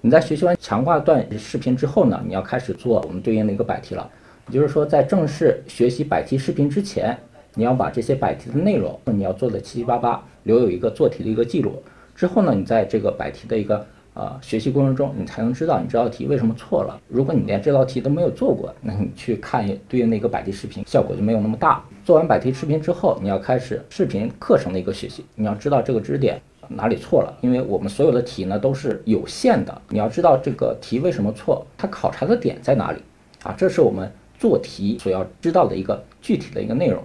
你在学习完强化段视频之后呢，你要开始做我们对应的一个百题了。也就是说，在正式学习百题视频之前，你要把这些百题的内容你要做的七七八八，留有一个做题的一个记录。之后呢，你在这个百题的一个呃学习过程中，你才能知道你这道题为什么错了。如果你连这道题都没有做过，那你去看对应的一个百题视频，效果就没有那么大。做完百题视频之后，你要开始视频课程的一个学习，你要知道这个知识点哪里错了，因为我们所有的题呢都是有限的，你要知道这个题为什么错，它考察的点在哪里啊？这是我们做题所要知道的一个具体的一个内容。